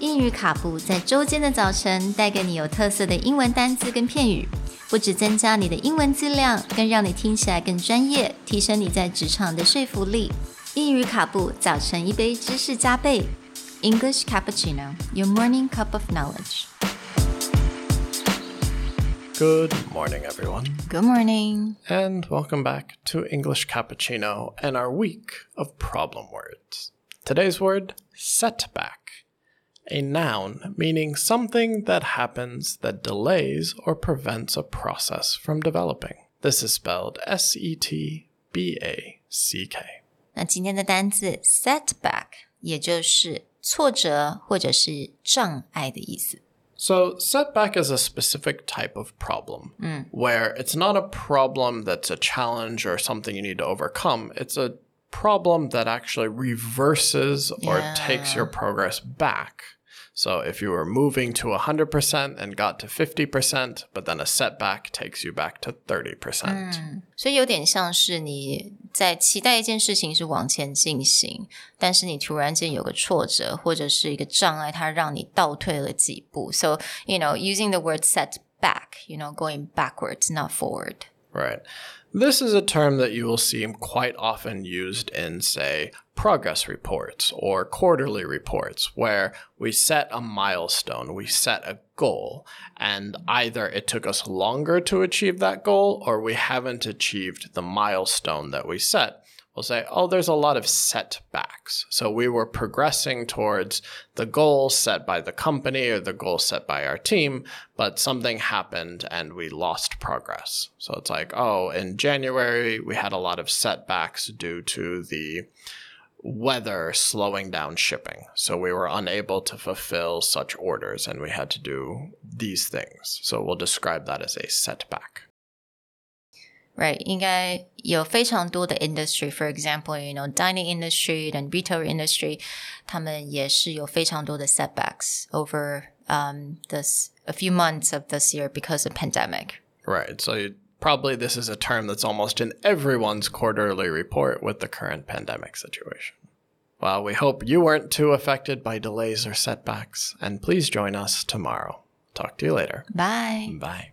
英语卡布在周间的早晨带给你有特色的英文单词跟片语，不只增加你的英文质量，更让你听起来更专业，提升你在职场的说服力。英语卡布早晨一杯知识加倍，English cappuccino, your morning cup of knowledge. Good morning, everyone, Good morning. and welcome back to English Cappuccino and our week of problem words. Today's word setback, a noun meaning something that happens that delays or prevents a process from developing. This is spelled S E T B A C K. 那今天的单字 setback，也就是挫折或者是障碍的意思。 So, setback is a specific type of problem where it's not a problem that's a challenge or something you need to overcome. It's a problem that actually reverses or Yeah. takes your progress back. So, if you were moving to 100% and got to 50%, but then a setback takes you back to 30%. 所以有点像是你在期待一件事情是往前进行，但是你突然间有个挫折或者是一个障碍，它让你倒退了几步。So you know, using the word setback, you know, going backwards, not forward. Right. This is a term that you will see quite often used in, say, progress reports or quarterly reports, where we set a milestone, we set a goal, and either it took us longer to achieve that goal or we haven't achieved the milestone that we set. We'll say, oh, there's a lot of setbacks. So we were progressing towards the goal set by the company or the goal set by our team, but something happened and we lost progress. So it's like, oh, in January, we had a lot of setbacks due to the weather slowing down shipping. So we were unable to fulfill such orders and we had to do these things. So we'll describe that as a setback Right，应该有非常多的 industry，for example，you know dining industry and retail industry，他们也是有非常多的 setbacks over um this a few months of this year because of pandemic。 Right. So you, probably this is a term that's almost in everyone's quarterly report with the current pandemic situation. Well, we hope you weren't too affected by delays or setbacks, and please join us tomorrow. Talk to you later. Bye。 Bye.